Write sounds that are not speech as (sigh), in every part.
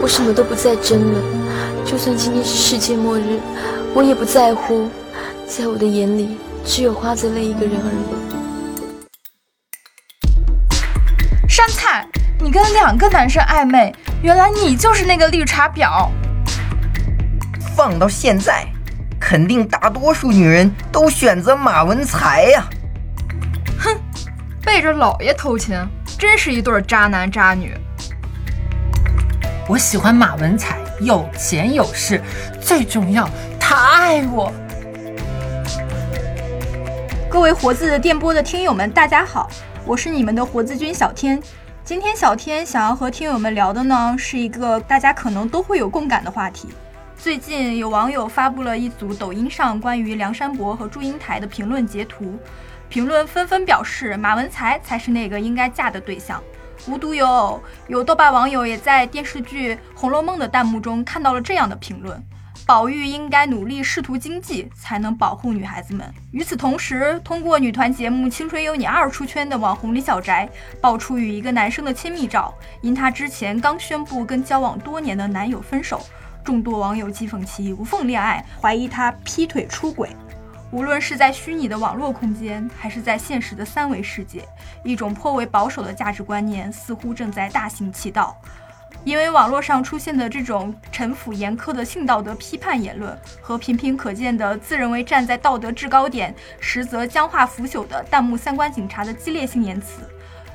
我什么都不再争了。就算今天是世界末日，我也不在乎。在我的眼里，只有花泽类一个人而已。山菜，你跟两个男生暧昧，原来你就是那个绿茶婊。放到现在，肯定大多数女人都选择马文才呀。哼，背着老爷偷情，真是一对渣男渣女。我喜欢马文才，有钱有势，最重要，他爱我。各位活字电波的听友们，大家好，我是你们的活字君小天。今天小天想要和听友们聊的呢，是一个大家可能都会有共感的话题。最近有网友发布了一组抖音上关于梁山伯和祝英台的评论截图，评论纷纷表示马文才才是那个应该嫁的对象。无独有偶，有豆瓣网友也在电视剧《红楼梦》的弹幕中看到了这样的评论。宝玉应该努力仕途经济，才能保护女孩子们。与此同时，通过女团节目《青春有你二》出圈的网红李小宅爆出与一个男生的亲密照，因他之前刚宣布跟交往多年的男友分手，众多网友讥讽其无缝恋爱，怀疑他劈腿出轨。无论是在虚拟的网络空间，还是在现实的三维世界，一种颇为保守的价值观念似乎正在大行其道。因为网络上出现的这种陈腐严苛的性道德批判言论，和频频可见的自认为站在道德制高点，实则僵化腐朽的弹幕三观警察的激烈性言辞，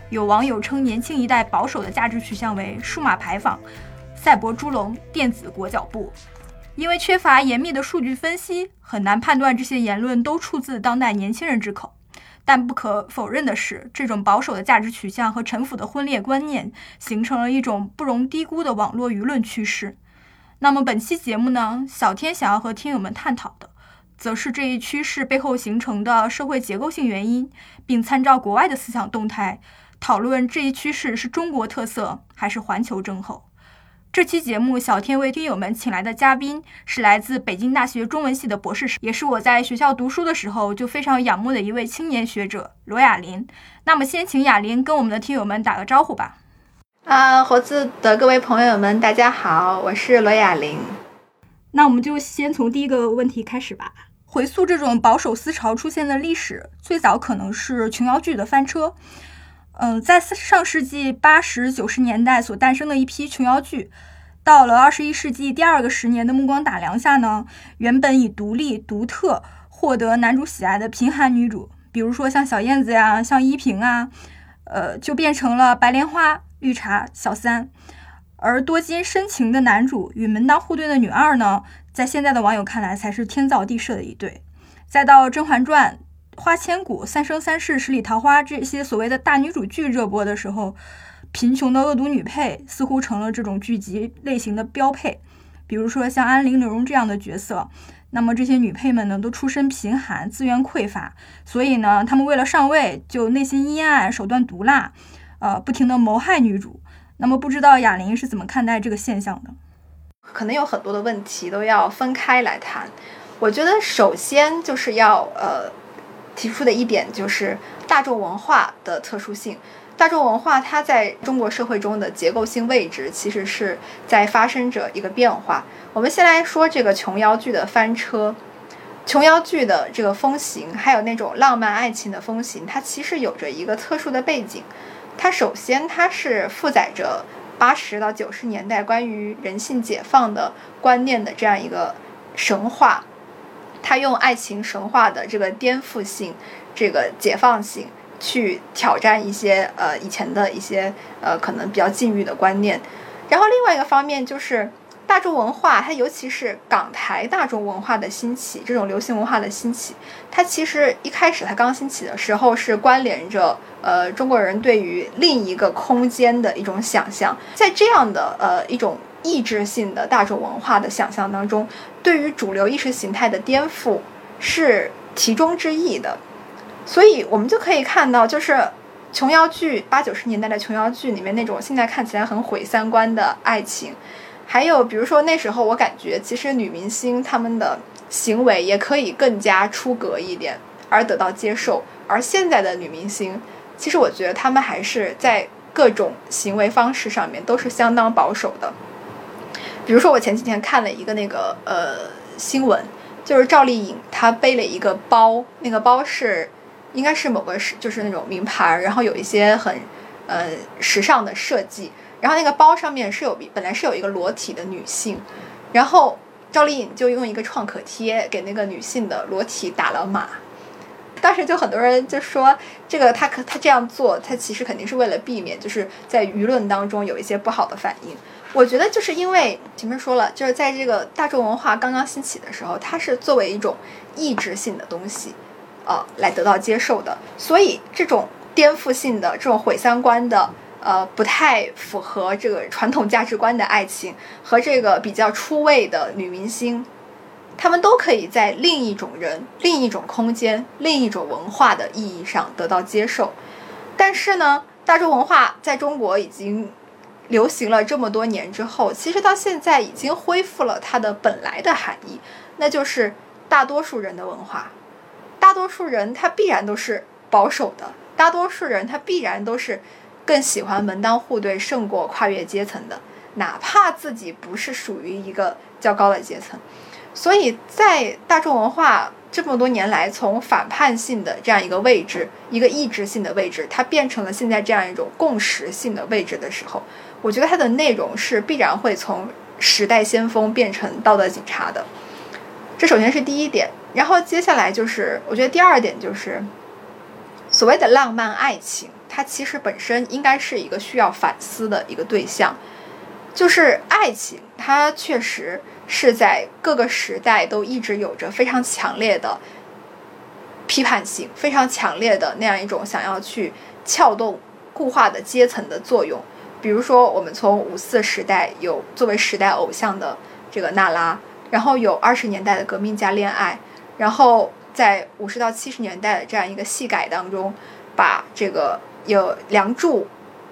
有网友称年轻一代保守的价值取向为数码牌坊、赛博猪笼、电子裹脚布。因为缺乏严密的数据分析，很难判断这些言论都出自当代年轻人之口。但不可否认的是，这种保守的价值取向和陈腐的婚恋观念，形成了一种不容低估的网络舆论趋势。那么本期节目呢，小天想要和听友们探讨的，则是这一趋势背后形成的社会结构性原因，并参照国外的思想动态，讨论这一趋势是中国特色还是环球症候。这期节目，小天为听友们请来的嘉宾是来自北京大学中文系的博士生，也是我在学校读书的时候就非常仰慕的一位青年学者罗雅琳。那么，先请雅琳跟我们的听友们打个招呼吧。啊，活字的各位朋友们，大家好，我是罗雅琳。那我们就先从第一个问题开始吧。回溯这种保守思潮出现的历史，最早可能是琼瑶剧的翻车。嗯，在上世纪八十九十年代所诞生的一批琼瑶剧，到了二十一世纪第二个十年的目光打量下呢，原本以独立独特获得男主喜爱的贫寒女主，比如说像小燕子呀，像依萍啊，呃，就变成了白莲花、绿茶、小三；而多金深情的男主与门当户对的女二呢，在现在的网友看来才是天造地设的一对。再到《甄嬛传》。花千骨、三生三世十里桃花这些所谓的大女主剧热播的时候，贫穷的恶毒女配似乎成了这种剧集类型的标配。比如说像安陵容这样的角色，那么这些女配们呢都出身贫寒，资源匮乏，所以呢，她们为了上位就内心阴暗，手段毒辣，呃，不停的谋害女主。那么不知道哑铃是怎么看待这个现象的？可能有很多的问题都要分开来谈。我觉得首先就是要呃。提出的一点就是大众文化的特殊性。大众文化它在中国社会中的结构性位置，其实是在发生着一个变化。我们先来说这个琼瑶剧的翻车，琼瑶剧的这个风行，还有那种浪漫爱情的风行，它其实有着一个特殊的背景。它首先它是负载着八十到九十年代关于人性解放的观念的这样一个神话。他用爱情神话的这个颠覆性、这个解放性去挑战一些呃以前的一些呃可能比较禁欲的观念，然后另外一个方面就是大众文化，它尤其是港台大众文化的兴起，这种流行文化的兴起，它其实一开始它刚兴起的时候是关联着呃中国人对于另一个空间的一种想象，在这样的呃一种。意志性的大众文化的想象当中，对于主流意识形态的颠覆是其中之一的，所以我们就可以看到，就是琼瑶剧八九十年代的琼瑶剧里面那种现在看起来很毁三观的爱情，还有比如说那时候我感觉其实女明星她们的行为也可以更加出格一点而得到接受，而现在的女明星，其实我觉得她们还是在各种行为方式上面都是相当保守的。比如说我前几天看了一个那个呃新闻，就是赵丽颖她背了一个包，那个包是应该是某个是就是那种名牌，然后有一些很呃时尚的设计，然后那个包上面是有本来是有一个裸体的女性，然后赵丽颖就用一个创可贴给那个女性的裸体打了码。当时就很多人就说，这个他可他这样做，他其实肯定是为了避免，就是在舆论当中有一些不好的反应。我觉得就是因为前面说了，就是在这个大众文化刚刚兴起的时候，它是作为一种意志性的东西，呃，来得到接受的。所以这种颠覆性的、这种毁三观的、呃，不太符合这个传统价值观的爱情和这个比较出位的女明星。他们都可以在另一种人、另一种空间、另一种文化的意义上得到接受，但是呢，大众文化在中国已经流行了这么多年之后，其实到现在已经恢复了它的本来的含义，那就是大多数人的文化。大多数人他必然都是保守的，大多数人他必然都是更喜欢门当户对胜过跨越阶层的，哪怕自己不是属于一个较高的阶层。所以在大众文化这么多年来，从反叛性的这样一个位置，一个意志性的位置，它变成了现在这样一种共识性的位置的时候，我觉得它的内容是必然会从时代先锋变成道德警察的。这首先是第一点，然后接下来就是我觉得第二点就是所谓的浪漫爱情，它其实本身应该是一个需要反思的一个对象，就是爱情，它确实。是在各个时代都一直有着非常强烈的批判性，非常强烈的那样一种想要去撬动固化的阶层的作用。比如说，我们从五四时代有作为时代偶像的这个娜拉，然后有二十年代的革命家恋爱，然后在五十到七十年代的这样一个戏改当中，把这个有梁祝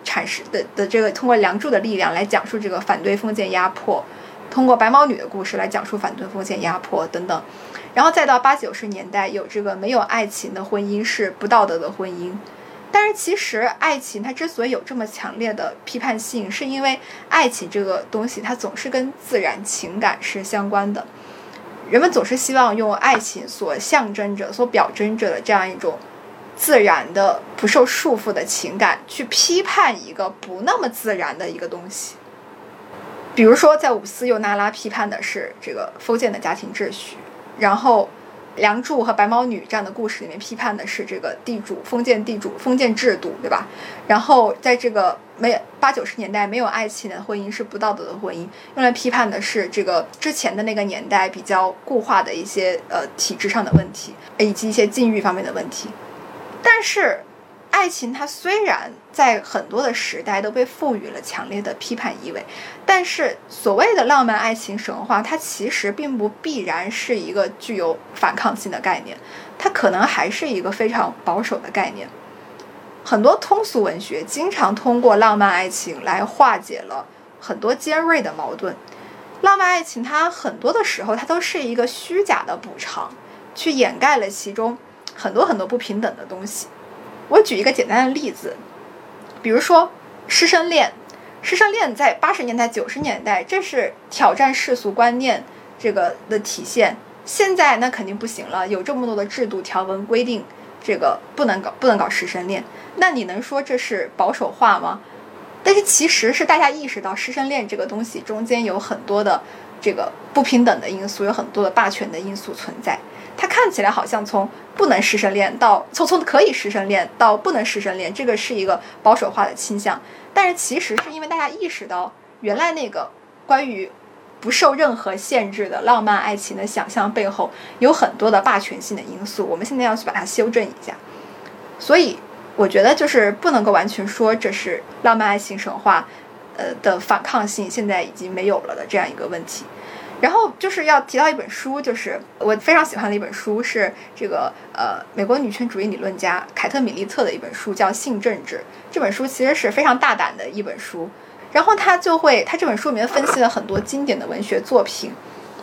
阐释的的这个通过梁祝的力量来讲述这个反对封建压迫。通过白毛女的故事来讲述反对封建压迫等等，然后再到八九十年代有这个没有爱情的婚姻是不道德的婚姻，但是其实爱情它之所以有这么强烈的批判性，是因为爱情这个东西它总是跟自然情感是相关的，人们总是希望用爱情所象征着、所表征着的这样一种自然的、不受束缚的情感去批判一个不那么自然的一个东西。比如说，在五四又那拉批判的是这个封建的家庭秩序，然后梁祝和白毛女这样的故事里面批判的是这个地主封建地主封建制度，对吧？然后在这个没八九十年代没有爱情的婚姻是不道德的婚姻，用来批判的是这个之前的那个年代比较固化的一些呃体制上的问题，以及一些禁欲方面的问题，但是。爱情它虽然在很多的时代都被赋予了强烈的批判意味，但是所谓的浪漫爱情神话，它其实并不必然是一个具有反抗性的概念，它可能还是一个非常保守的概念。很多通俗文学经常通过浪漫爱情来化解了很多尖锐的矛盾。浪漫爱情它很多的时候它都是一个虚假的补偿，去掩盖了其中很多很多不平等的东西。我举一个简单的例子，比如说师生恋，师生恋在八十年代、九十年代，这是挑战世俗观念这个的体现。现在那肯定不行了，有这么多的制度条文规定，这个不能搞，不能搞师生恋。那你能说这是保守化吗？但是其实是大家意识到师生恋这个东西中间有很多的这个不平等的因素，有很多的霸权的因素存在。它看起来好像从不能师生恋到从从可以师生恋到不能师生恋，这个是一个保守化的倾向。但是其实是因为大家意识到，原来那个关于不受任何限制的浪漫爱情的想象背后有很多的霸权性的因素。我们现在要去把它修正一下。所以我觉得就是不能够完全说这是浪漫爱情神话，呃的反抗性现在已经没有了的这样一个问题。然后就是要提到一本书，就是我非常喜欢的一本书，是这个呃美国女权主义理论家凯特米利特的一本书，叫《性政治》。这本书其实是非常大胆的一本书，然后他就会他这本书里面分析了很多经典的文学作品，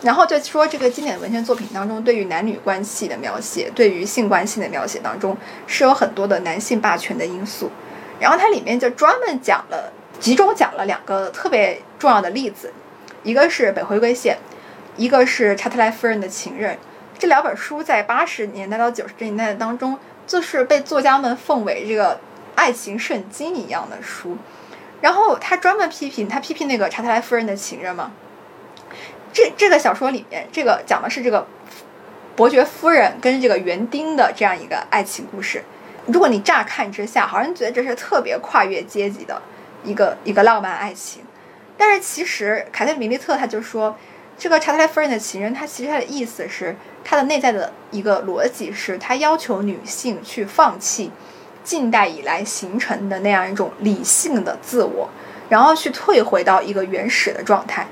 然后就说这个经典文学作品当中，对于男女关系的描写，对于性关系的描写当中，是有很多的男性霸权的因素。然后它里面就专门讲了，集中讲了两个特别重要的例子。一个是《北回归线》，一个是《查特莱夫人的情人》。这两本书在八十年代到九十年代当中，就是被作家们奉为这个爱情圣经一样的书。然后他专门批评，他批评那个查特莱夫人的情人嘛。这这个小说里面，这个讲的是这个伯爵夫人跟这个园丁的这样一个爱情故事。如果你乍看之下，好像觉得这是特别跨越阶级的一个一个浪漫爱情，但是其实凯特·米利特他就说，这个查特莱夫人的情人，他其实他的意思是，他的内在的一个逻辑是，他要求女性去放弃近代以来形成的那样一种理性的自我，然后去退回到一个原始的状态。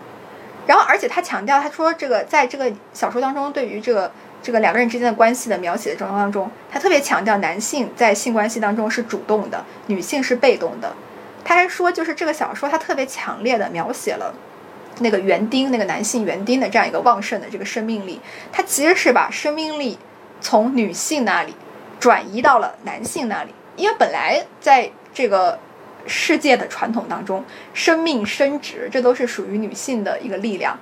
然后，而且他强调，他说这个在这个小说当中，对于这个这个两个人之间的关系的描写的过程当中，他特别强调男性在性关系当中是主动的，女性是被动的。他还说，就是这个小说他特别强烈的描写了那个园丁，那个男性园丁的这样一个旺盛的这个生命力。他其实是把生命力从女性那里转移到了男性那里，因为本来在这个。世界的传统当中，生命生殖这都是属于女性的一个力量，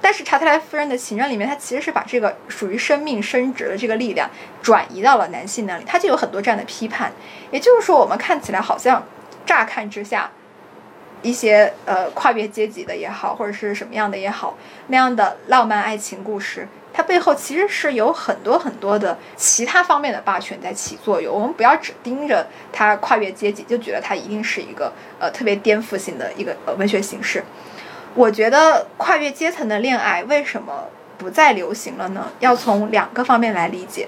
但是查特莱夫人的情人里面，他其实是把这个属于生命生殖的这个力量转移到了男性那里，他就有很多这样的批判。也就是说，我们看起来好像乍看之下，一些呃跨越阶级的也好，或者是什么样的也好，那样的浪漫爱情故事。它背后其实是有很多很多的其他方面的霸权在起作用。我们不要只盯着它跨越阶级，就觉得它一定是一个呃特别颠覆性的一个呃文学形式。我觉得跨越阶层的恋爱为什么不再流行了呢？要从两个方面来理解。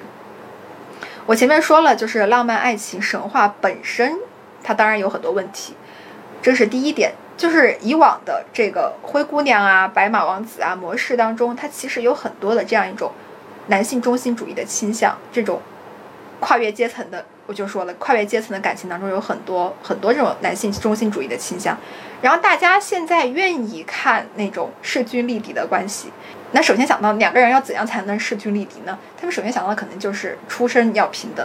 我前面说了，就是浪漫爱情神话本身，它当然有很多问题，这是第一点。就是以往的这个灰姑娘啊、白马王子啊模式当中，它其实有很多的这样一种男性中心主义的倾向。这种跨越阶层的，我就说了，跨越阶层的感情当中有很多很多这种男性中心主义的倾向。然后大家现在愿意看那种势均力敌的关系，那首先想到两个人要怎样才能势均力敌呢？他们首先想到的可能就是出身要平等。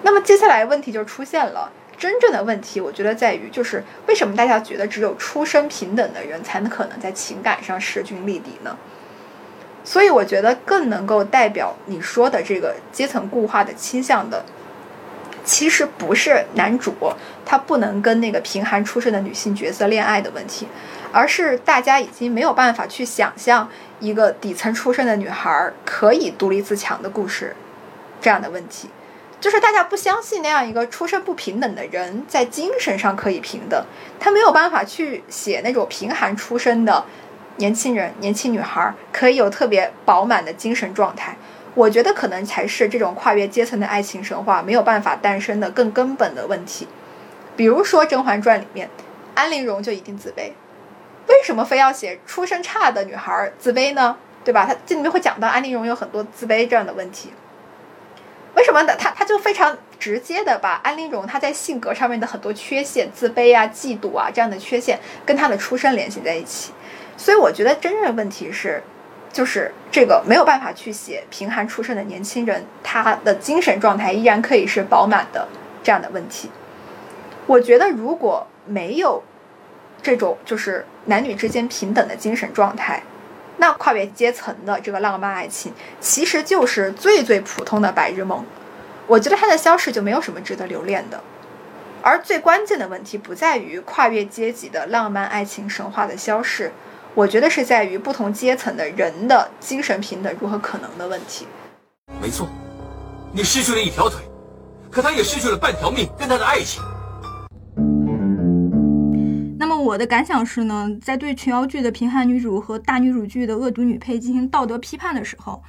那么接下来问题就出现了。真正的问题，我觉得在于，就是为什么大家觉得只有出身平等的人才能可能在情感上势均力敌呢？所以，我觉得更能够代表你说的这个阶层固化的倾向的，其实不是男主他不能跟那个贫寒出身的女性角色恋爱的问题，而是大家已经没有办法去想象一个底层出身的女孩可以独立自强的故事这样的问题。就是大家不相信那样一个出身不平等的人在精神上可以平等，他没有办法去写那种贫寒出身的年轻人、年轻女孩可以有特别饱满的精神状态。我觉得可能才是这种跨越阶层的爱情神话没有办法诞生的更根本的问题。比如说《甄嬛传》里面，安陵容就一定自卑，为什么非要写出身差的女孩自卑呢？对吧？他这里面会讲到安陵容有很多自卑这样的问题。为什么呢？他他就非常直接的把安陵容她在性格上面的很多缺陷、自卑啊、嫉妒啊这样的缺陷跟她的出身联系在一起。所以我觉得真正的问题是，就是这个没有办法去写贫寒出身的年轻人，他的精神状态依然可以是饱满的这样的问题。我觉得如果没有这种就是男女之间平等的精神状态。那跨越阶层的这个浪漫爱情，其实就是最最普通的白日梦。我觉得它的消逝就没有什么值得留恋的。而最关键的问题不在于跨越阶级的浪漫爱情神话的消逝，我觉得是在于不同阶层的人的精神平等如何可能的问题。没错，你失去了一条腿，可他也失去了半条命跟他的爱情。我的感想是呢，在对琼瑶剧的贫寒女主和大女主剧的恶毒女配进行道德批判的时候，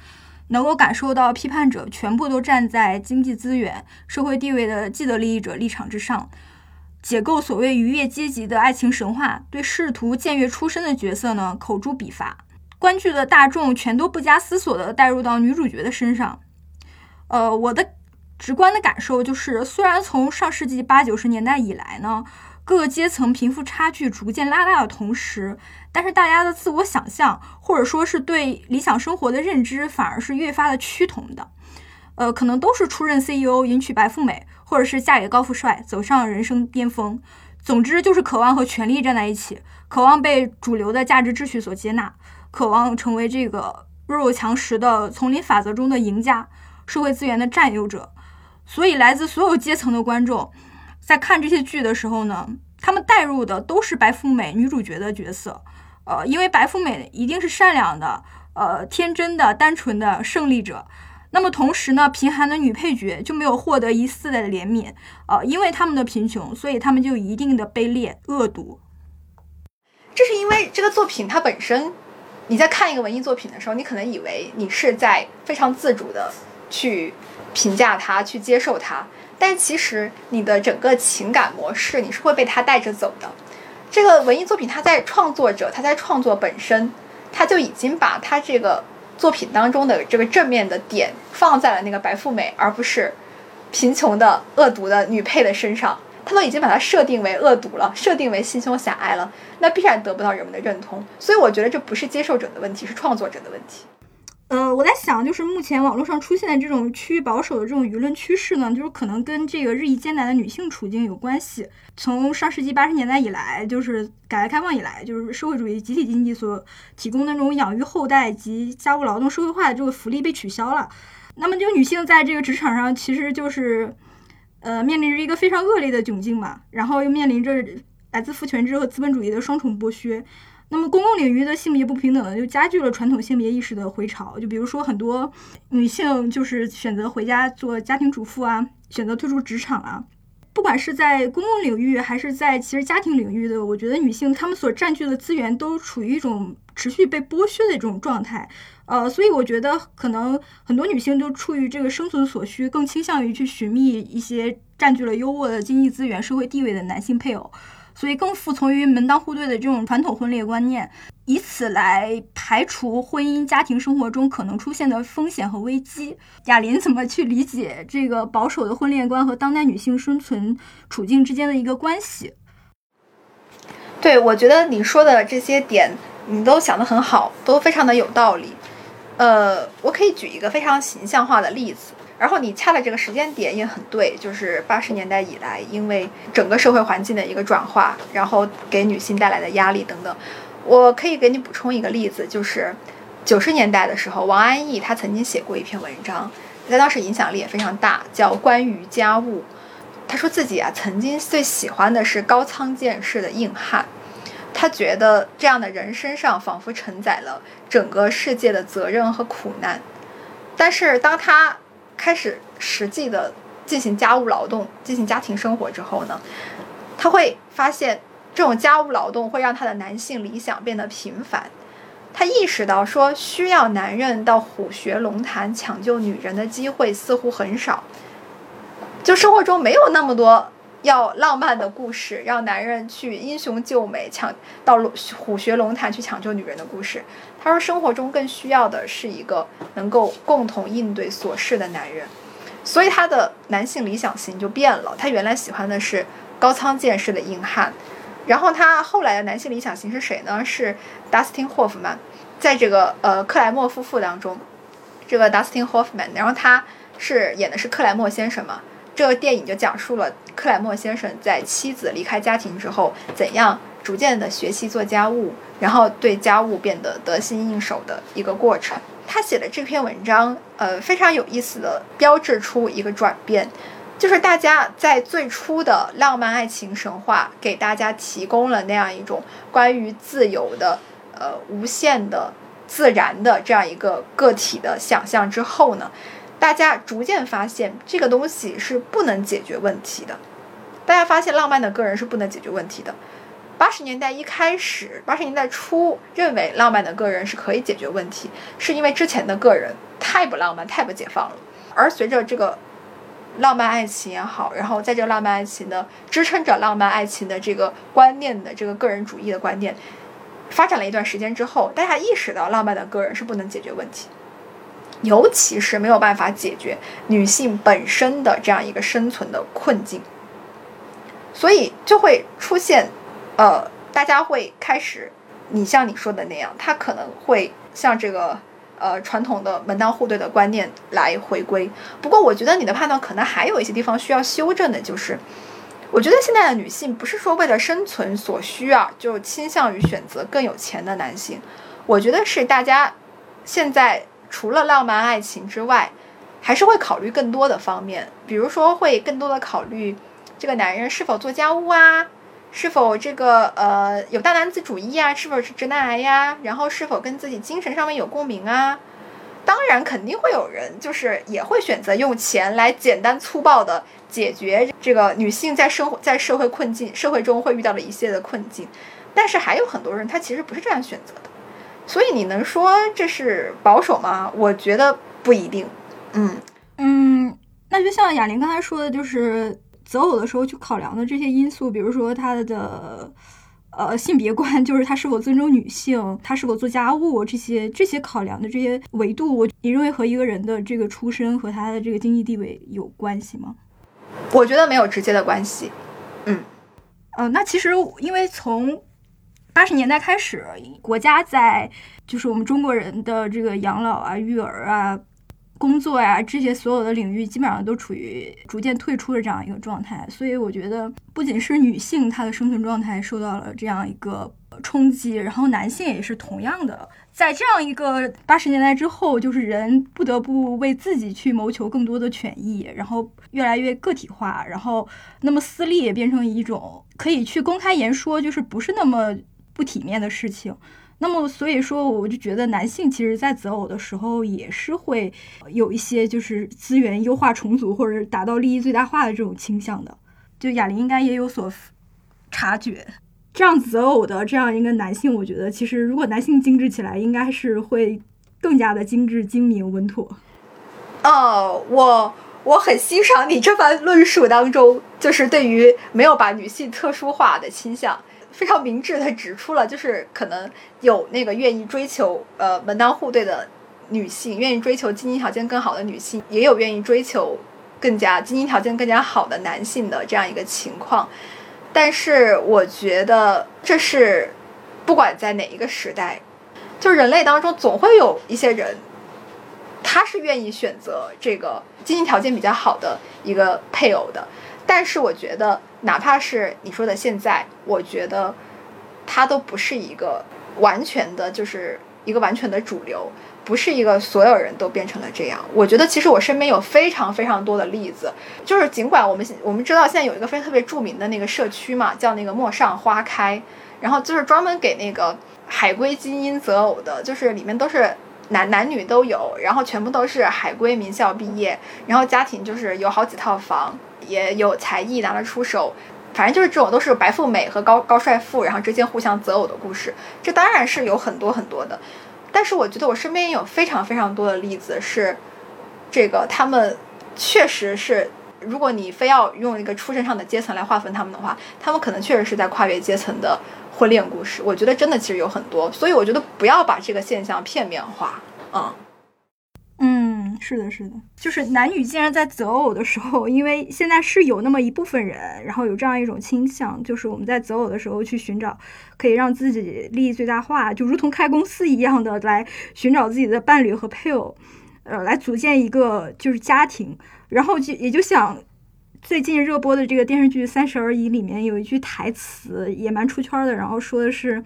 能够感受到批判者全部都站在经济资源、社会地位的既得利益者立场之上，解构所谓逾越阶级的爱情神话，对试图僭越出身的角色呢口诛笔伐。观剧的大众全都不加思索地带入到女主角的身上。呃，我的直观的感受就是，虽然从上世纪八九十年代以来呢。各个阶层贫富差距逐渐拉大的同时，但是大家的自我想象或者说是对理想生活的认知反而是越发的趋同的。呃，可能都是出任 CEO、迎娶白富美，或者是嫁给高富帅，走上人生巅峰。总之就是渴望和权力站在一起，渴望被主流的价值秩序所接纳，渴望成为这个弱肉强食的丛林法则中的赢家，社会资源的占有者。所以，来自所有阶层的观众在看这些剧的时候呢，他们带入的都是白富美女主角的角色。呃，因为白富美一定是善良的、呃天真的、单纯的胜利者。那么同时呢，贫寒的女配角就没有获得一丝的怜悯。呃，因为他们的贫穷，所以他们就一定的卑劣、恶毒。这是因为这个作品它本身，你在看一个文艺作品的时候，你可能以为你是在非常自主的去评价它、去接受它，但其实你的整个情感模式你是会被它带着走的。这个文艺作品，它在创作者，它在创作本身，它就已经把它这个作品当中的这个正面的点放在了那个白富美，而不是贫穷的恶毒的女配的身上。他都已经把它设定为恶毒了，设定为心胸狭隘了，那必然得不到人们的认同。所以我觉得这不是接受者的问题，是创作者的问题。呃，我在想，就是目前网络上出现的这种趋于保守的这种舆论趋势呢，就是可能跟这个日益艰难的女性处境有关系。从上世纪八十年代以来，就是改革开放以来，就是社会主义集体经济所提供的那种养育后代及家务劳动社会化的这个福利被取消了。那么，就女性在这个职场上，其实就是。呃，面临着一个非常恶劣的窘境嘛，然后又面临着来自父权制和资本主义的双重剥削。那么，公共领域的性别不平等呢，就加剧了传统性别意识的回潮。就比如说，很多女性就是选择回家做家庭主妇啊，选择退出职场啊。不管是在公共领域还是在其实家庭领域的，我觉得女性她们所占据的资源都处于一种持续被剥削的这种状态。呃，所以我觉得可能很多女性都出于这个生存所需，更倾向于去寻觅一些占据了优渥的经济资源、社会地位的男性配偶，所以更服从于门当户对的这种传统婚恋观念，以此来排除婚姻家庭生活中可能出现的风险和危机。雅琳怎么去理解这个保守的婚恋观和当代女性生存处境之间的一个关系？对，我觉得你说的这些点，你都想得很好，都非常的有道理。呃，我可以举一个非常形象化的例子，然后你掐的这个时间点也很对，就是八十年代以来，因为整个社会环境的一个转化，然后给女性带来的压力等等。我可以给你补充一个例子，就是九十年代的时候，王安忆她曾经写过一篇文章，在当时影响力也非常大，叫《关于家务》。她说自己啊，曾经最喜欢的是高仓健式的硬汉。他觉得这样的人身上仿佛承载了整个世界的责任和苦难，但是当他开始实际的进行家务劳动、进行家庭生活之后呢，他会发现这种家务劳动会让他的男性理想变得平凡。他意识到说，需要男人到虎穴龙潭抢救女人的机会似乎很少，就生活中没有那么多。要浪漫的故事，让男人去英雄救美，抢到虎穴龙潭去抢救女人的故事。他说，生活中更需要的是一个能够共同应对琐事的男人。所以他的男性理想型就变了。他原来喜欢的是高仓健式的硬汉，然后他后来的男性理想型是谁呢？是 Dustin Hoffman，在这个呃克莱默夫妇当中，这个 Dustin Hoffman，然后他是演的是克莱默先生嘛。这个电影就讲述了克莱默先生在妻子离开家庭之后，怎样逐渐的学习做家务，然后对家务变得得心应手的一个过程。他写的这篇文章，呃，非常有意思的标志出一个转变，就是大家在最初的浪漫爱情神话给大家提供了那样一种关于自由的、呃，无限的、自然的这样一个个体的想象之后呢？大家逐渐发现，这个东西是不能解决问题的。大家发现，浪漫的个人是不能解决问题的。八十年代一开始，八十年代初认为浪漫的个人是可以解决问题，是因为之前的个人太不浪漫、太不解放了。而随着这个浪漫爱情也好，然后在这个浪漫爱情的支撑着浪漫爱情的这个观念的这个个人主义的观念发展了一段时间之后，大家意识到浪漫的个人是不能解决问题。尤其是没有办法解决女性本身的这样一个生存的困境，所以就会出现，呃，大家会开始，你像你说的那样，他可能会像这个呃传统的门当户对的观念来回归。不过，我觉得你的判断可能还有一些地方需要修正的，就是我觉得现在的女性不是说为了生存所需啊，就倾向于选择更有钱的男性。我觉得是大家现在除了浪漫爱情之外，还是会考虑更多的方面，比如说会更多的考虑这个男人是否做家务啊，是否这个呃有大男子主义啊，是否是直男癌呀，然后是否跟自己精神上面有共鸣啊。当然，肯定会有人就是也会选择用钱来简单粗暴的解决这个女性在生活在社会困境社会中会遇到的一系列的困境，但是还有很多人他其实不是这样选择的，所以你能说这是保守吗？我觉得不一定。嗯嗯，那就像哑铃刚才说的，就是择偶的时候去考量的这些因素，比如说他的。呃，性别观就是他是否尊重女性，他是否做家务，这些这些考量的这些维度，我你认为和一个人的这个出身和他的这个经济地位有关系吗？我觉得没有直接的关系。嗯，呃，那其实因为从八十年代开始，国家在就是我们中国人的这个养老啊、育儿啊。工作呀，这些所有的领域基本上都处于逐渐退出的这样一个状态，所以我觉得不仅是女性她的生存状态受到了这样一个冲击，然后男性也是同样的，在这样一个八十年代之后，就是人不得不为自己去谋求更多的权益，然后越来越个体化，然后那么私利也变成一种可以去公开言说，就是不是那么不体面的事情。那么，所以说，我就觉得男性其实，在择偶的时候，也是会有一些就是资源优化重组，或者达到利益最大化的这种倾向的。就哑铃应该也有所察觉，这样择偶的这样一个男性，我觉得其实如果男性精致起来，应该是会更加的精致、精明、稳妥。哦，我我很欣赏你这番论述当中，就是对于没有把女性特殊化的倾向。非常明智的指出了，就是可能有那个愿意追求呃门当户对的女性，愿意追求经济条件更好的女性，也有愿意追求更加经济条件更加好的男性的这样一个情况。但是我觉得这是不管在哪一个时代，就人类当中总会有一些人，他是愿意选择这个经济条件比较好的一个配偶的。但是我觉得，哪怕是你说的现在，我觉得，它都不是一个完全的，就是一个完全的主流，不是一个所有人都变成了这样。我觉得其实我身边有非常非常多的例子，就是尽管我们我们知道现在有一个非特别著名的那个社区嘛，叫那个陌上花开，然后就是专门给那个海归精英择偶的，就是里面都是男男女都有，然后全部都是海归名校毕业，然后家庭就是有好几套房。也有才艺拿得出手，反正就是这种都是白富美和高高帅富，然后之间互相择偶的故事。这当然是有很多很多的，但是我觉得我身边也有非常非常多的例子是，这个他们确实是，如果你非要用一个出身上的阶层来划分他们的话，他们可能确实是在跨越阶层的婚恋故事。我觉得真的其实有很多，所以我觉得不要把这个现象片面化，嗯。嗯，是的，是的，就是男女竟然在择偶的时候，因为现在是有那么一部分人，然后有这样一种倾向，就是我们在择偶的时候去寻找可以让自己利益最大化，就如同开公司一样的来寻找自己的伴侣和配偶，呃，来组建一个就是家庭，然后就也就想最近热播的这个电视剧《三十而已》里面有一句台词也蛮出圈的，然后说的是，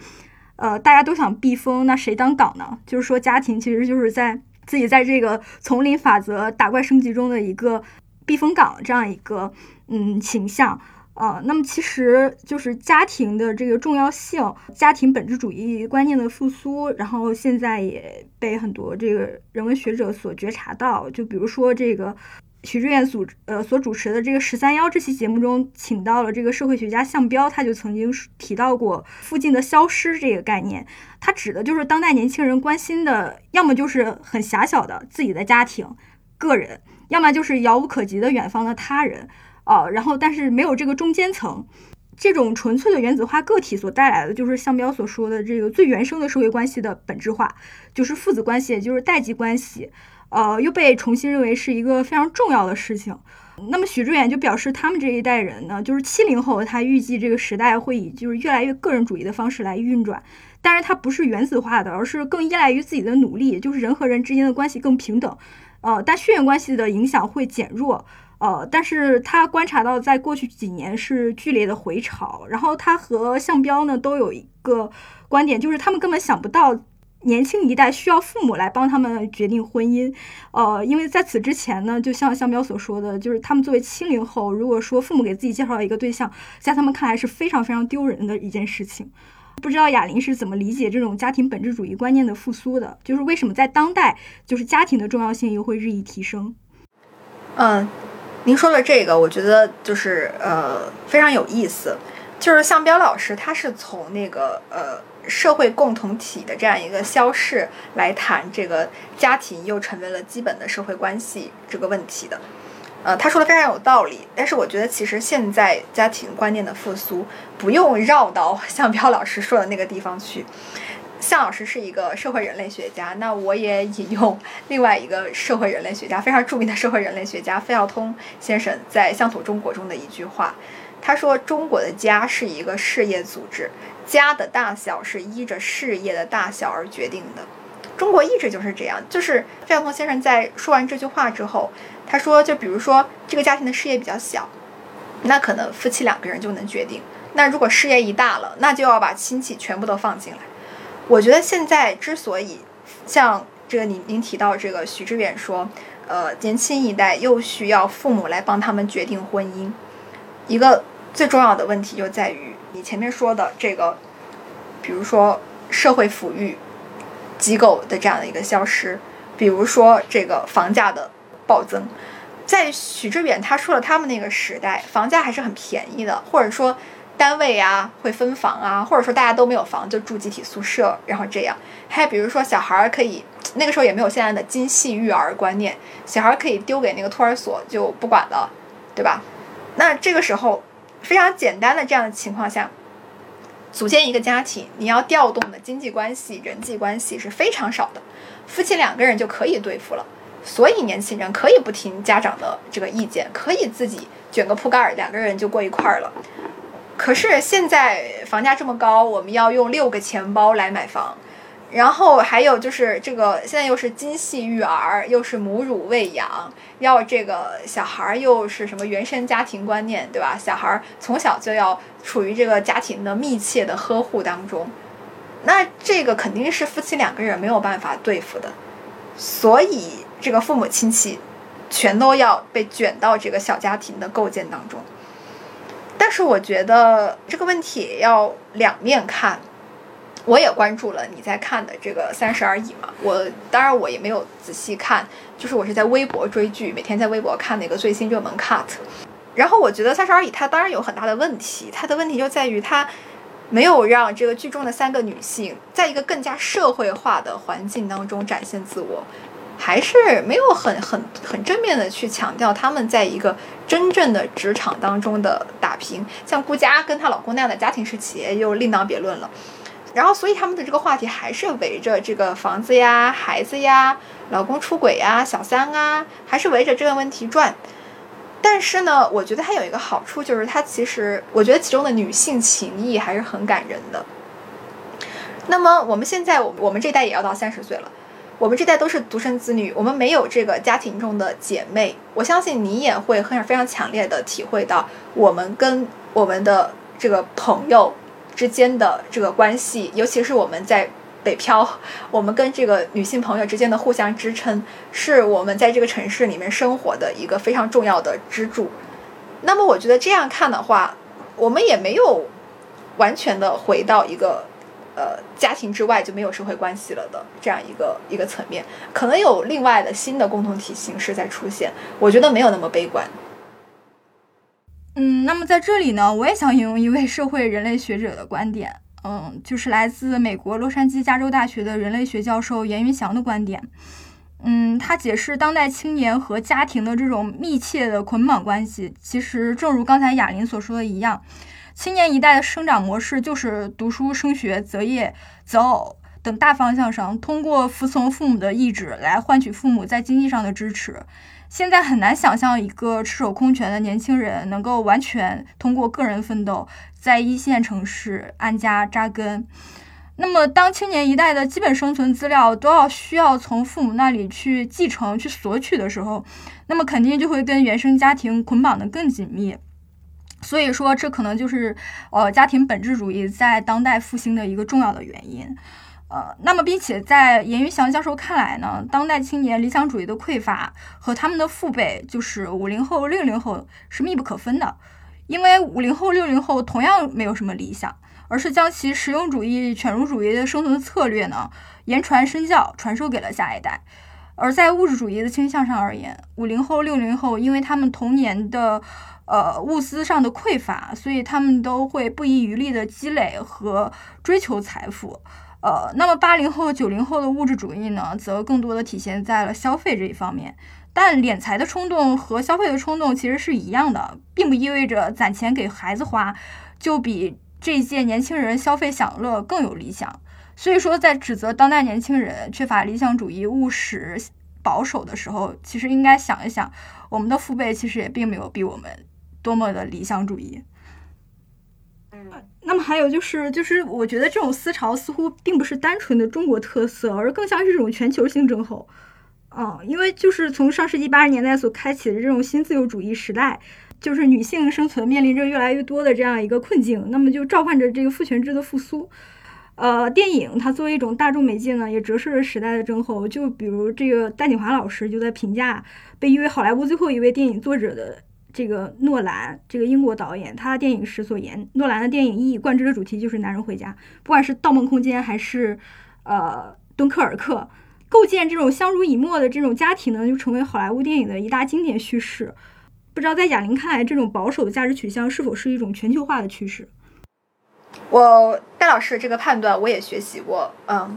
呃，大家都想避风，那谁当港呢？就是说家庭其实就是在。自己在这个丛林法则打怪升级中的一个避风港，这样一个嗯形象啊，那么其实就是家庭的这个重要性，家庭本质主义观念的复苏，然后现在也被很多这个人文学者所觉察到，就比如说这个。许志远组呃所主持的这个十三幺这期节目中，请到了这个社会学家向彪，他就曾经提到过“附近的消失”这个概念，它指的就是当代年轻人关心的，要么就是很狭小的自己的家庭、个人，要么就是遥不可及的远方的他人，啊，然后但是没有这个中间层，这种纯粹的原子化个体所带来的，就是向彪所说的这个最原生的社会关系的本质化，就是父子关系，也就是代际关系。呃，又被重新认为是一个非常重要的事情。那么许志远就表示，他们这一代人呢，就是七零后，他预计这个时代会以就是越来越个人主义的方式来运转，但是它不是原子化的，而是更依赖于自己的努力，就是人和人之间的关系更平等。呃，但血缘关系的影响会减弱。呃，但是他观察到在过去几年是剧烈的回潮，然后他和向彪呢都有一个观点，就是他们根本想不到。年轻一代需要父母来帮他们决定婚姻，呃，因为在此之前呢，就像向彪所说的，就是他们作为七零后，如果说父母给自己介绍一个对象，在他们看来是非常非常丢人的一件事情。不知道哑铃是怎么理解这种家庭本质主义观念的复苏的？就是为什么在当代，就是家庭的重要性又会日益提升？嗯，您说的这个，我觉得就是呃非常有意思，就是向彪老师他是从那个呃。社会共同体的这样一个消逝来谈这个家庭又成为了基本的社会关系这个问题的，呃，他说的非常有道理。但是我觉得其实现在家庭观念的复苏不用绕到向彪老师说的那个地方去。向老师是一个社会人类学家，那我也引用另外一个社会人类学家，非常著名的社会人类学家费孝通先生在《乡土中国》中的一句话，他说：“中国的家是一个事业组织。”家的大小是依着事业的大小而决定的，中国一直就是这样。就是费孝通先生在说完这句话之后，他说：“就比如说这个家庭的事业比较小，那可能夫妻两个人就能决定；那如果事业一大了，那就要把亲戚全部都放进来。”我觉得现在之所以像这个您您提到这个许知远说，呃，年轻一代又需要父母来帮他们决定婚姻，一个最重要的问题就在于。你前面说的这个，比如说社会抚育机构的这样的一个消失，比如说这个房价的暴增，在许知远他说了他们那个时代，房价还是很便宜的，或者说单位啊会分房啊，或者说大家都没有房就住集体宿舍，然后这样。还比如说小孩可以，那个时候也没有现在的精细育儿观念，小孩可以丢给那个托儿所就不管了，对吧？那这个时候。非常简单的这样的情况下，组建一个家庭，你要调动的经济关系、人际关系是非常少的，夫妻两个人就可以对付了。所以年轻人可以不听家长的这个意见，可以自己卷个铺盖儿，两个人就过一块儿了。可是现在房价这么高，我们要用六个钱包来买房。然后还有就是这个，现在又是精细育儿，又是母乳喂养，要这个小孩儿又是什么原生家庭观念，对吧？小孩儿从小就要处于这个家庭的密切的呵护当中，那这个肯定是夫妻两个人没有办法对付的，所以这个父母亲戚全都要被卷到这个小家庭的构建当中。但是我觉得这个问题要两面看。我也关注了你在看的这个《三十而已》嘛，我当然我也没有仔细看，就是我是在微博追剧，每天在微博看那个最新热门 cut。然后我觉得《三十而已》它当然有很大的问题，它的问题就在于它没有让这个剧中的三个女性在一个更加社会化的环境当中展现自我，还是没有很很很正面的去强调她们在一个真正的职场当中的打拼。像顾佳跟她老公那样的家庭式企业又另当别论了。然后，所以他们的这个话题还是围着这个房子呀、孩子呀、老公出轨呀、小三啊，还是围着这个问题转。但是呢，我觉得它有一个好处，就是它其实，我觉得其中的女性情谊还是很感人的。那么我们现在，我我们这代也要到三十岁了，我们这代都是独生子女，我们没有这个家庭中的姐妹。我相信你也会很非常强烈的体会到，我们跟我们的这个朋友。之间的这个关系，尤其是我们在北漂，(laughs) 我们跟这个女性朋友之间的互相支撑，是我们在这个城市里面生活的一个非常重要的支柱。那么，我觉得这样看的话，我们也没有完全的回到一个呃家庭之外就没有社会关系了的这样一个一个层面，可能有另外的新的共同体形式在出现。我觉得没有那么悲观。嗯，那么在这里呢，我也想引用一位社会人类学者的观点，嗯，就是来自美国洛杉矶加州大学的人类学教授严云祥的观点。嗯，他解释当代青年和家庭的这种密切的捆绑关系，其实正如刚才雅琳所说的一样，青年一代的生长模式就是读书、升学、择业、择偶等大方向上，通过服从父母的意志来换取父母在经济上的支持。现在很难想象一个赤手空拳的年轻人能够完全通过个人奋斗在一线城市安家扎根。那么，当青年一代的基本生存资料都要需要从父母那里去继承、去索取的时候，那么肯定就会跟原生家庭捆绑的更紧密。所以说，这可能就是呃家庭本质主义在当代复兴的一个重要的原因。呃，那么，并且在严云祥教授看来呢，当代青年理想主义的匮乏和他们的父辈，就是五零后、六零后是密不可分的，因为五零后、六零后同样没有什么理想。而是将其实用主义、犬儒主义的生存策略呢，言传身教，传授给了下一代。而在物质主义的倾向上而言，五零后、六零后，因为他们童年的呃物资上的匮乏，所以他们都会不遗余力的积累和追求财富。呃，那么八零后、九零后的物质主义呢，则更多的体现在了消费这一方面。但敛财的冲动和消费的冲动其实是一样的，并不意味着攒钱给孩子花就比。这一届年轻人消费享乐更有理想，所以说在指责当代年轻人缺乏理想主义、务实、保守的时候，其实应该想一想，我们的父辈其实也并没有比我们多么的理想主义。那么还有就是，就是我觉得这种思潮似乎并不是单纯的中国特色，而更像是这种全球性症候。嗯，因为就是从上世纪八十年代所开启的这种新自由主义时代。就是女性生存面临着越来越多的这样一个困境，那么就召唤着这个父权制的复苏。呃，电影它作为一种大众媒介呢，也折射着时代的症候。就比如这个戴锦华老师就在评价被誉为好莱坞最后一位电影作者的这个诺兰，这个英国导演，他的电影时所言，诺兰的电影一以贯之的主题就是男人回家，不管是《盗梦空间》还是呃《敦刻尔克》，构建这种相濡以沫的这种家庭呢，就成为好莱坞电影的一大经典叙事。不知道在贾玲看来，这种保守的价值取向是否是一种全球化的趋势？我戴老师这个判断我也学习过。嗯，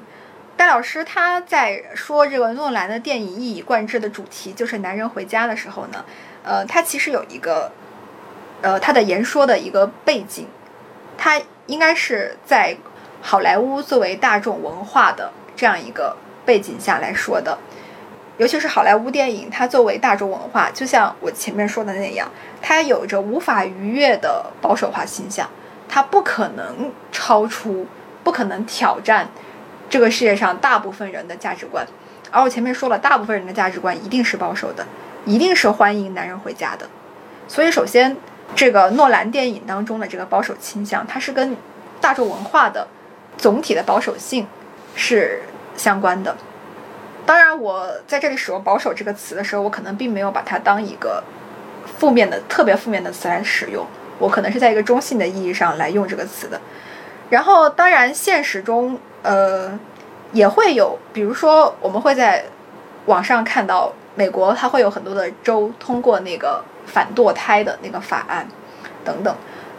戴老师他在说这个诺兰的电影一以贯之的主题就是男人回家的时候呢，呃，他其实有一个呃他的言说的一个背景，他应该是在好莱坞作为大众文化的这样一个背景下来说的。尤其是好莱坞电影，它作为大众文化，就像我前面说的那样，它有着无法逾越的保守化倾向，它不可能超出，不可能挑战这个世界上大部分人的价值观。而我前面说了，大部分人的价值观一定是保守的，一定是欢迎男人回家的。所以，首先，这个诺兰电影当中的这个保守倾向，它是跟大众文化的总体的保守性是相关的。当然，我在这里使用“保守”这个词的时候，我可能并没有把它当一个负面的、特别负面的词来使用。我可能是在一个中性的意义上来用这个词的。然后，当然，现实中，呃，也会有，比如说，我们会在网上看到美国，它会有很多的州通过那个反堕胎的那个法案等等。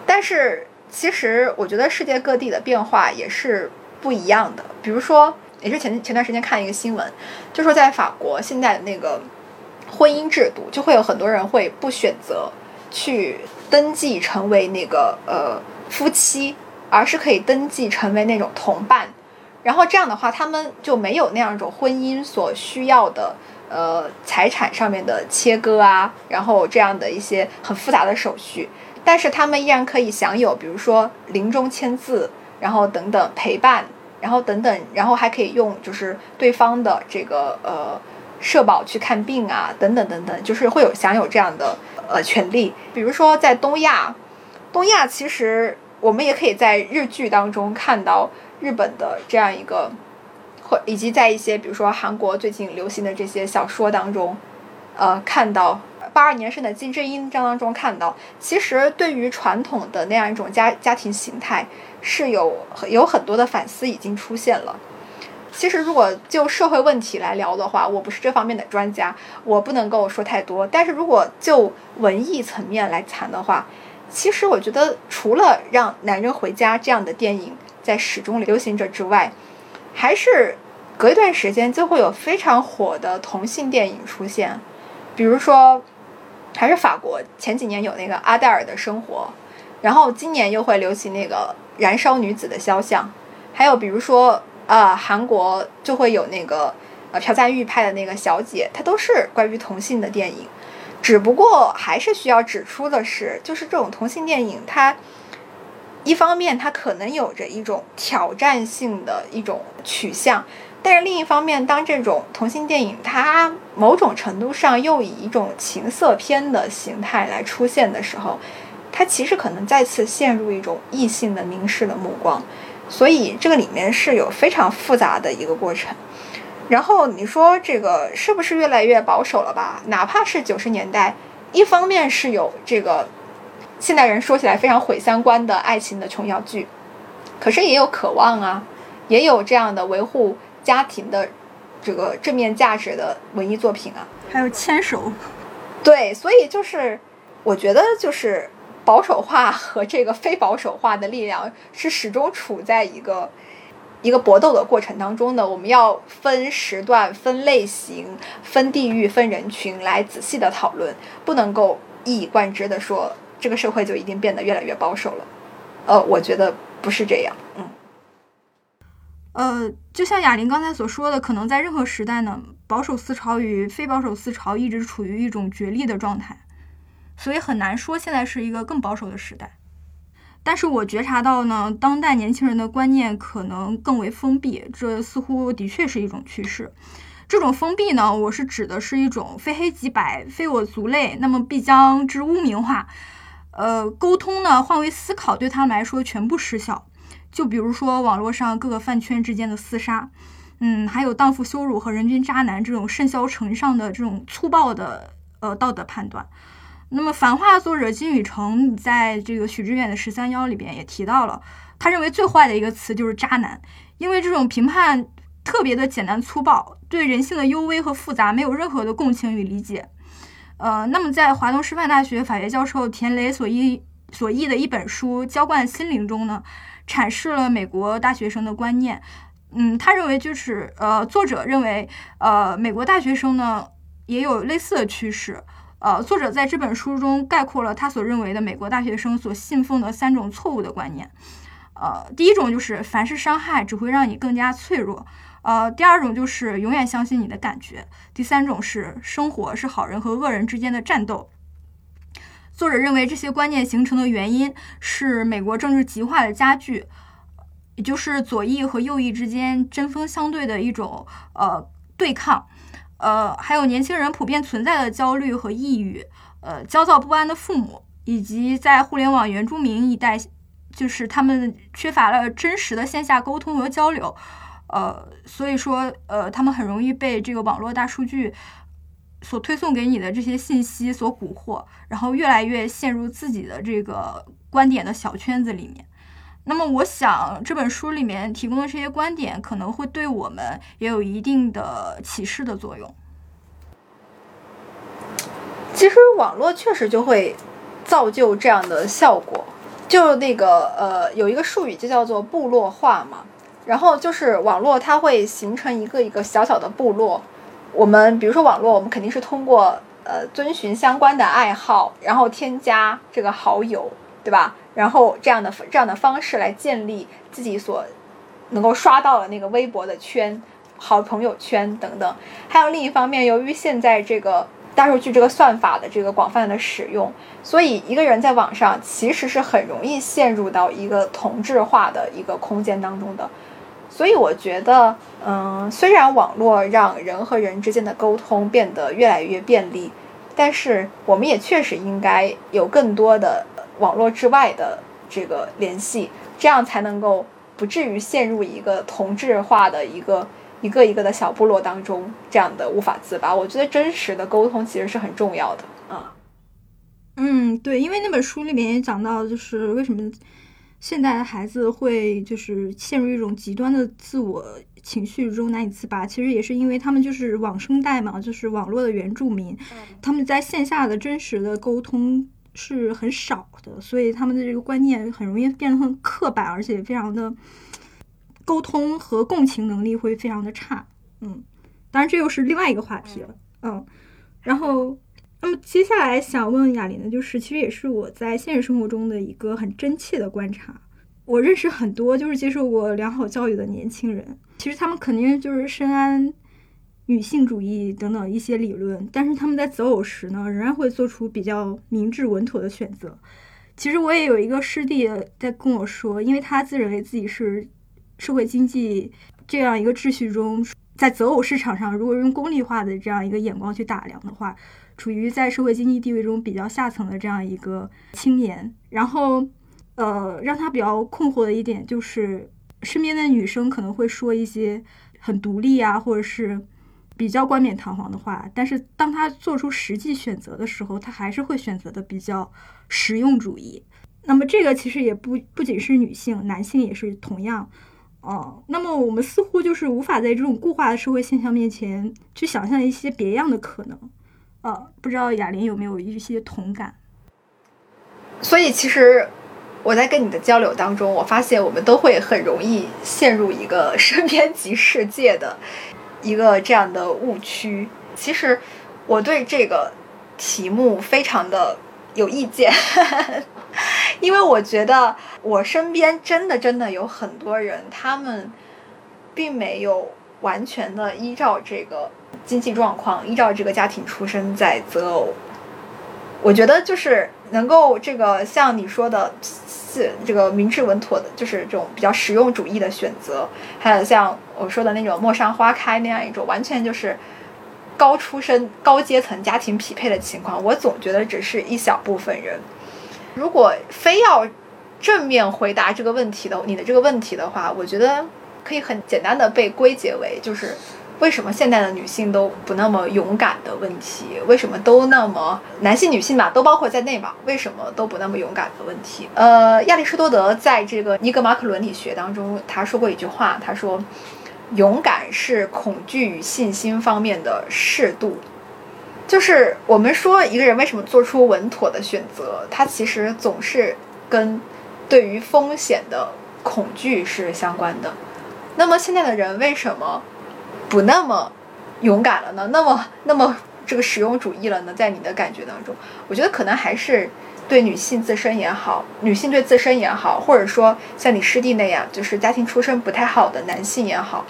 但是，其实我觉得世界各地的变化也是不一样的。比如说。也是前前段时间看一个新闻，就说在法国现在的那个婚姻制度，就会有很多人会不选择去登记成为那个呃夫妻，而是可以登记成为那种同伴。然后这样的话，他们就没有那样一种婚姻所需要的呃财产上面的切割啊，然后这样的一些很复杂的手续。但是他们依然可以享有，比如说临终签字，然后等等陪伴。然后等等，然后还可以用就是对方的这个呃社保去看病啊，等等等等，就是会有享有这样的呃权利。比如说在东亚，东亚其实我们也可以在日剧当中看到日本的这样一个，以及在一些比如说韩国最近流行的这些小说当中，呃，看到八二年生的金智英当中看到，其实对于传统的那样一种家家庭形态。是有有很多的反思已经出现了。其实，如果就社会问题来聊的话，我不是这方面的专家，我不能够说太多。但是如果就文艺层面来谈的话，其实我觉得除了让男人回家这样的电影在始终流行着之外，还是隔一段时间就会有非常火的同性电影出现。比如说，还是法国前几年有那个阿黛尔的生活，然后今年又会流行那个。燃烧女子的肖像，还有比如说，呃，韩国就会有那个呃朴赞玉拍的那个小姐，它都是关于同性的电影。只不过还是需要指出的是，就是这种同性电影，它一方面它可能有着一种挑战性的一种取向，但是另一方面，当这种同性电影它某种程度上又以一种情色片的形态来出现的时候，它其实可能再次陷入一种异性的凝视的目光，所以这个里面是有非常复杂的一个过程。然后你说这个是不是越来越保守了吧？哪怕是九十年代，一方面是有这个现代人说起来非常毁三观的爱情的琼瑶剧，可是也有渴望啊，也有这样的维护家庭的这个正面价值的文艺作品啊。还有牵手，对，所以就是我觉得就是保守化和这个非保守化的力量是始终处在一个一个搏斗的过程当中的。我们要分时段、分类型、分地域、分人群来仔细的讨论，不能够一以贯之的说这个社会就一定变得越来越保守了。呃，我觉得不是这样。嗯。呃，就像哑铃刚才所说的，可能在任何时代呢，保守思潮与非保守思潮一直处于一种角力的状态，所以很难说现在是一个更保守的时代。但是我觉察到呢，当代年轻人的观念可能更为封闭，这似乎的确是一种趋势。这种封闭呢，我是指的是一种非黑即白、非我族类，那么必将之污名化。呃，沟通呢，换位思考对他们来说全部失效。就比如说网络上各个饭圈之间的厮杀，嗯，还有荡妇羞辱和人均渣男这种甚嚣尘上的这种粗暴的呃道德判断。那么，《繁花》作者金宇澄在这个许知远的十三幺里边也提到了，他认为最坏的一个词就是渣男，因为这种评判特别的简单粗暴，对人性的幽微和复杂没有任何的共情与理解。呃，那么在华东师范大学法学教授田雷所译所译的一本书《浇灌心灵》中呢。阐释了美国大学生的观念，嗯，他认为就是呃，作者认为呃，美国大学生呢也有类似的趋势，呃，作者在这本书中概括了他所认为的美国大学生所信奉的三种错误的观念，呃，第一种就是凡是伤害只会让你更加脆弱，呃，第二种就是永远相信你的感觉，第三种是生活是好人和恶人之间的战斗。作者认为，这些观念形成的原因是美国政治极化的加剧，也就是左翼和右翼之间针锋相对的一种呃对抗，呃，还有年轻人普遍存在的焦虑和抑郁，呃，焦躁不安的父母，以及在互联网原住民一代，就是他们缺乏了真实的线下沟通和交流，呃，所以说，呃，他们很容易被这个网络大数据。所推送给你的这些信息所蛊惑，然后越来越陷入自己的这个观点的小圈子里面。那么，我想这本书里面提供的这些观点，可能会对我们也有一定的启示的作用。其实，网络确实就会造就这样的效果。就那个呃，有一个术语就叫做部落化嘛，然后就是网络它会形成一个一个小小的部落。我们比如说网络，我们肯定是通过呃遵循相关的爱好，然后添加这个好友，对吧？然后这样的这样的方式来建立自己所能够刷到的那个微博的圈、好朋友圈等等。还有另一方面，由于现在这个大数据这个算法的这个广泛的使用，所以一个人在网上其实是很容易陷入到一个同质化的一个空间当中的。所以我觉得，嗯，虽然网络让人和人之间的沟通变得越来越便利，但是我们也确实应该有更多的网络之外的这个联系，这样才能够不至于陷入一个同质化的一个一个一个的小部落当中，这样的无法自拔。我觉得真实的沟通其实是很重要的啊。嗯，对，因为那本书里面也讲到，就是为什么。现在的孩子会就是陷入一种极端的自我情绪中难以自拔，其实也是因为他们就是网生代嘛，就是网络的原住民，他们在线下的真实的沟通是很少的，所以他们的这个观念很容易变得很刻板，而且非常的沟通和共情能力会非常的差。嗯，当然这又是另外一个话题了。嗯，然后。那么接下来想问雅琳的，就是其实也是我在现实生活中的一个很真切的观察。我认识很多就是接受过良好教育的年轻人，其实他们肯定就是深谙女性主义等等一些理论，但是他们在择偶时呢，仍然会做出比较明智稳妥的选择。其实我也有一个师弟在跟我说，因为他自认为自己是社会经济这样一个秩序中，在择偶市场上，如果用功利化的这样一个眼光去打量的话，处于在社会经济地位中比较下层的这样一个青年。然后，呃，让他比较困惑的一点就是，身边的女生可能会说一些很独立啊，或者是比较冠冕堂皇的话，但是当他做出实际选择的时候，他还是会选择的比较实用主义。那么这个其实也不不仅是女性，男性也是同样。哦、那么我们似乎就是无法在这种固化的社会现象面前去想象一些别样的可能。呃，不知道雅玲有没有一些同感？所以其实我在跟你的交流当中，我发现我们都会很容易陷入一个 (laughs) 身边即世界的一个这样的误区。其实我对这个题目非常的有意见，(laughs) 因为我觉得我身边真的真的有很多人，他们并没有完全的依照这个经济状况，依照这个家庭出身在择偶。我觉得就是能够这个像你说的，是这个明智稳妥的，就是这种比较实用主义的选择，还有像我说的那种陌上花开那样一种完全就是高出身、高阶层家庭匹配的情况，我总觉得只是一小部分人。如果非要正面回答这个问题的你的这个问题的话，我觉得可以很简单的被归结为就是为什么现代的女性都不那么勇敢的问题，为什么都那么男性、女性吧，都包括在内吧，为什么都不那么勇敢的问题？呃，亚里士多德在这个尼格马可伦理学当中，他说过一句话，他说：“勇敢是恐惧与信心方面的适度。”就是我们说一个人为什么做出稳妥的选择，他其实总是跟对于风险的恐惧是相关的。那么现在的人为什么不那么勇敢了呢？那么那么这个实用主义了呢？在你的感觉当中，我觉得可能还是对女性自身也好，女性对自身也好，或者说像你师弟那样，就是家庭出身不太好的男性也好，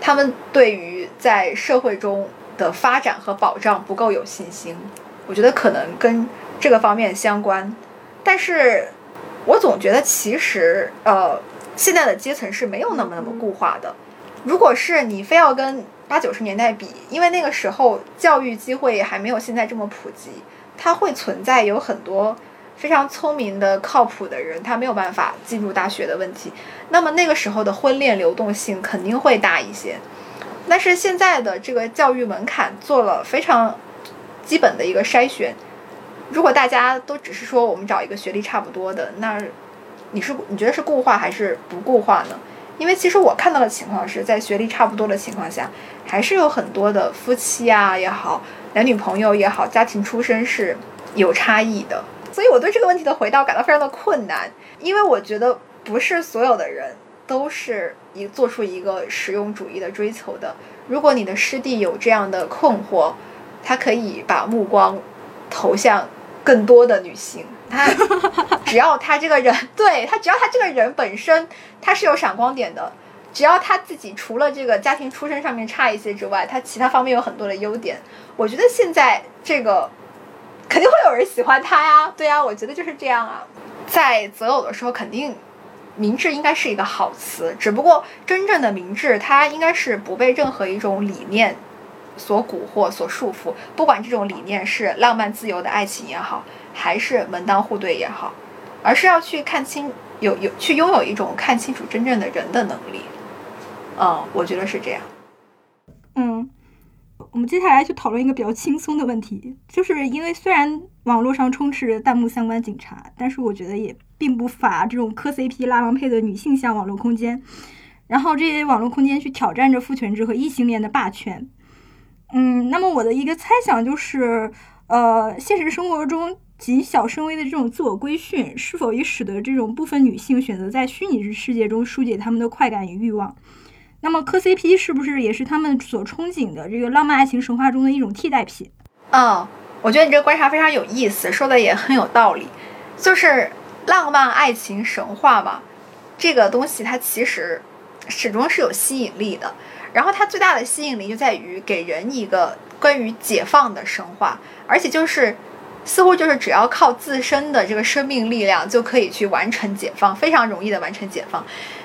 他们对于在社会中的发展和保障不够有信心。我觉得可能跟这个方面相关，但是我总觉得其实呃，现在的阶层是没有那么那么固化的。如果是你非要跟八九十年代比，因为那个时候教育机会还没有现在这么普及，它会存在有很多非常聪明的、靠谱的人，他没有办法进入大学的问题。那么那个时候的婚恋流动性肯定会大一些。但是现在的这个教育门槛做了非常基本的一个筛选。如果大家都只是说我们找一个学历差不多的，那你是你觉得是固化还是不固化呢？因为其实我看到的情况是在学历差不多的情况下，还是有很多的夫妻啊也好，男女朋友也好，家庭出身是有差异的。所以我对这个问题的回答感到非常的困难，因为我觉得不是所有的人都是一做出一个实用主义的追求的。如果你的师弟有这样的困惑，他可以把目光投向更多的女性。他 (laughs) 只要他这个人，(laughs) 对他只要他这个人本身他是有闪光点的，只要他自己除了这个家庭出身上面差一些之外，他其他方面有很多的优点。我觉得现在这个肯定会有人喜欢他呀，对呀，我觉得就是这样啊。在择偶的时候，肯定明智应该是一个好词，只不过真正的明智，他应该是不被任何一种理念所蛊惑、所束缚，不管这种理念是浪漫自由的爱情也好，还是门当户对也好，而是要去看清有有去拥有一种看清楚真正的人的能力。嗯，我觉得是这样。嗯，我们接下来去讨论一个比较轻松的问题，就是因为虽然网络上充斥着弹幕相关警察，但是我觉得也并不乏这种磕 CP 拉郎配的女性向网络空间，然后这些网络空间去挑战着父权制和异性恋的霸权。嗯，那么我的一个猜想就是，呃，现实生活中谨小慎微的这种自我规训，是否也使得这种部分女性选择在虚拟世界中疏解她们的快感与欲望？那么磕 CP 是不是也是他们所憧憬的这个浪漫爱情神话中的一种替代品？嗯，我觉得你这个观察非常有意思，说的也很有道理。就是浪漫爱情神话嘛，这个东西它其实始终是有吸引力的。然后它最大的吸引力就在于给人一个关于解放的神话，而且就是似乎就是只要靠自身的这个生命力量就可以去完成解放，非常容易的完成解放。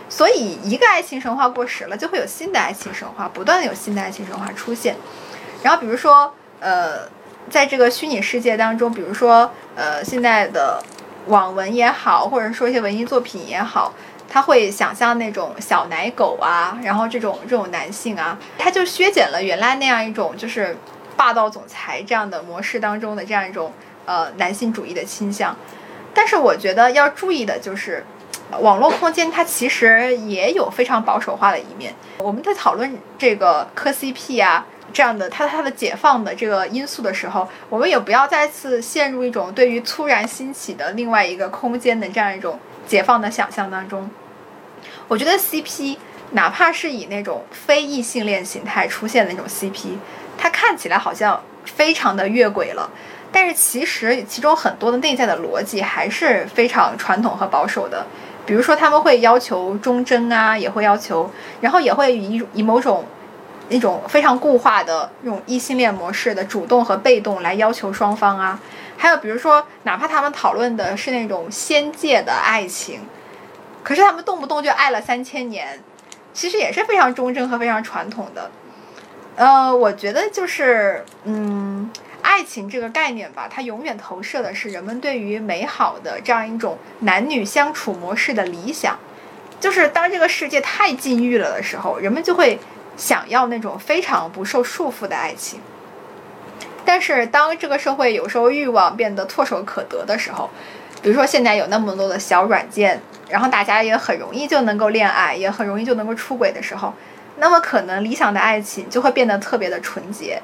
所以一个爱情神话过时了，就会有新的爱情神话，不断的有新的爱情神话出现。然后比如说，呃，在这个虚拟世界当中，比如说，呃，现在的网文也好，或者说一些文艺作品也好，他会想象那种小奶狗啊，然后这种这种男性啊，他就削减了原来那样一种就是霸道总裁这样的模式当中的这样一种呃男性主义的倾向。但是我觉得要注意的就是。网络空间它其实也有非常保守化的一面。我们在讨论这个磕 CP 啊这样的它它的解放的这个因素的时候，我们也不要再次陷入一种对于突然兴起的另外一个空间的这样一种解放的想象当中。我觉得 CP 哪怕是以那种非异性恋形态出现的那种 CP，它看起来好像非常的越轨了，但是其实其中很多的内在的逻辑还是非常传统和保守的。比如说，他们会要求忠贞啊，也会要求，然后也会以以某种那种非常固化的那种异性恋模式的主动和被动来要求双方啊。还有比如说，哪怕他们讨论的是那种仙界的爱情，可是他们动不动就爱了三千年，其实也是非常忠贞和非常传统的。呃，我觉得就是嗯。爱情这个概念吧，它永远投射的是人们对于美好的这样一种男女相处模式的理想。就是当这个世界太禁欲了的时候，人们就会想要那种非常不受束缚的爱情。但是当这个社会有时候欲望变得唾手可得的时候，比如说现在有那么多的小软件，然后大家也很容易就能够恋爱，也很容易就能够出轨的时候，那么可能理想的爱情就会变得特别的纯洁。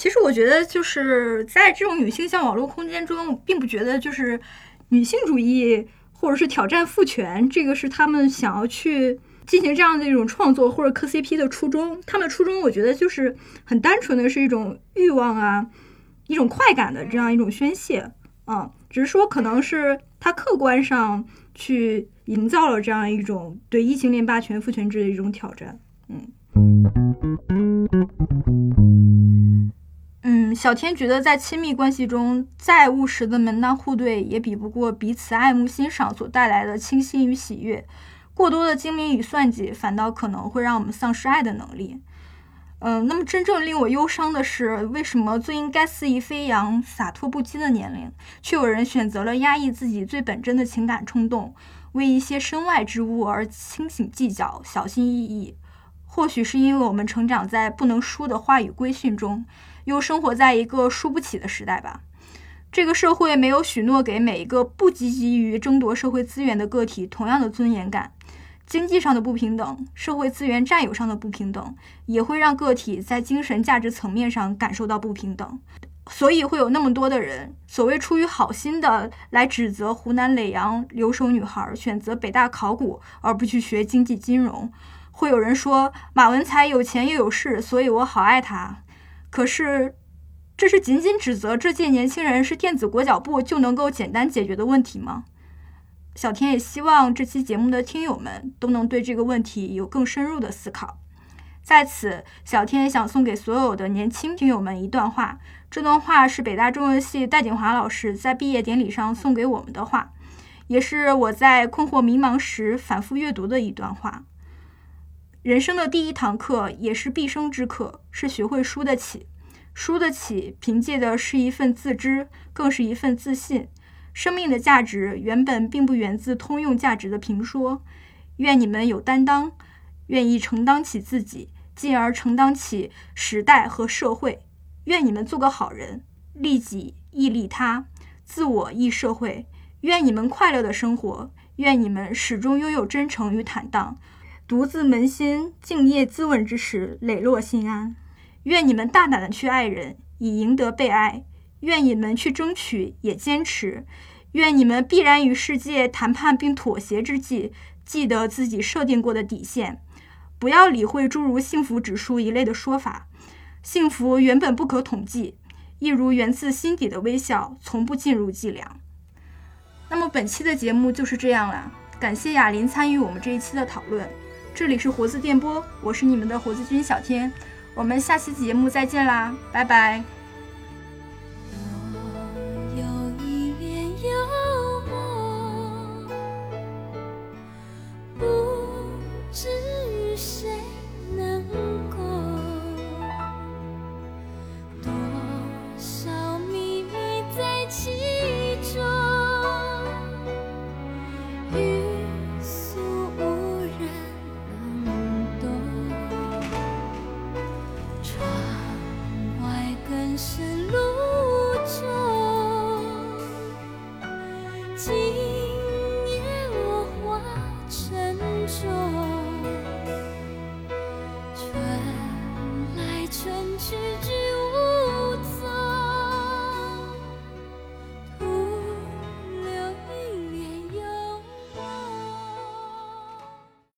其实我觉得，就是在这种女性向网络空间中，并不觉得就是女性主义或者是挑战父权，这个是他们想要去进行这样的一种创作或者磕 CP 的初衷。他们的初衷，我觉得就是很单纯的是一种欲望啊，一种快感的这样一种宣泄。嗯，只是说可能是他客观上去营造了这样一种对异性恋霸权父权制的一种挑战。嗯。嗯，小天觉得在亲密关系中，再务实的门当户对也比不过彼此爱慕欣赏所带来的清新与喜悦。过多的精明与算计，反倒可能会让我们丧失爱的能力。嗯，那么真正令我忧伤的是，为什么最应该肆意飞扬、洒脱不羁的年龄，却有人选择了压抑自己最本真的情感冲动，为一些身外之物而清醒计较、小心翼翼？或许是因为我们成长在不能输的话语规训中。又生活在一个输不起的时代吧。这个社会没有许诺给每一个不积极于争夺社会资源的个体同样的尊严感。经济上的不平等，社会资源占有上的不平等，也会让个体在精神价值层面上感受到不平等。所以会有那么多的人，所谓出于好心的来指责湖南耒阳留守女孩选择北大考古而不去学经济金融。会有人说马文才有钱又有势，所以我好爱他。可是，这是仅仅指责这届年轻人是电子裹脚布就能够简单解决的问题吗？小天也希望这期节目的听友们都能对这个问题有更深入的思考。在此，小天想送给所有的年轻听友们一段话。这段话是北大中文系戴景华老师在毕业典礼上送给我们的话，也是我在困惑迷茫时反复阅读的一段话。人生的第一堂课，也是毕生之课，是学会输得起。输得起，凭借的是一份自知，更是一份自信。生命的价值原本并不源自通用价值的评说。愿你们有担当，愿意承担起自己，进而承担起时代和社会。愿你们做个好人，利己亦利他，自我亦社会。愿你们快乐的生活，愿你们始终拥有真诚与坦荡。独自扪心静夜自问之时，磊落心安。愿你们大胆的去爱人，以赢得被爱；愿你们去争取，也坚持；愿你们必然与世界谈判并妥协之际，记得自己设定过的底线，不要理会诸如幸福指数一类的说法。幸福原本不可统计，一如源自心底的微笑，从不进入计量。那么本期的节目就是这样了，感谢雅琳参与我们这一期的讨论。这里是胡子电波，我是你们的胡子君小天，我们下期节目再见啦，拜拜。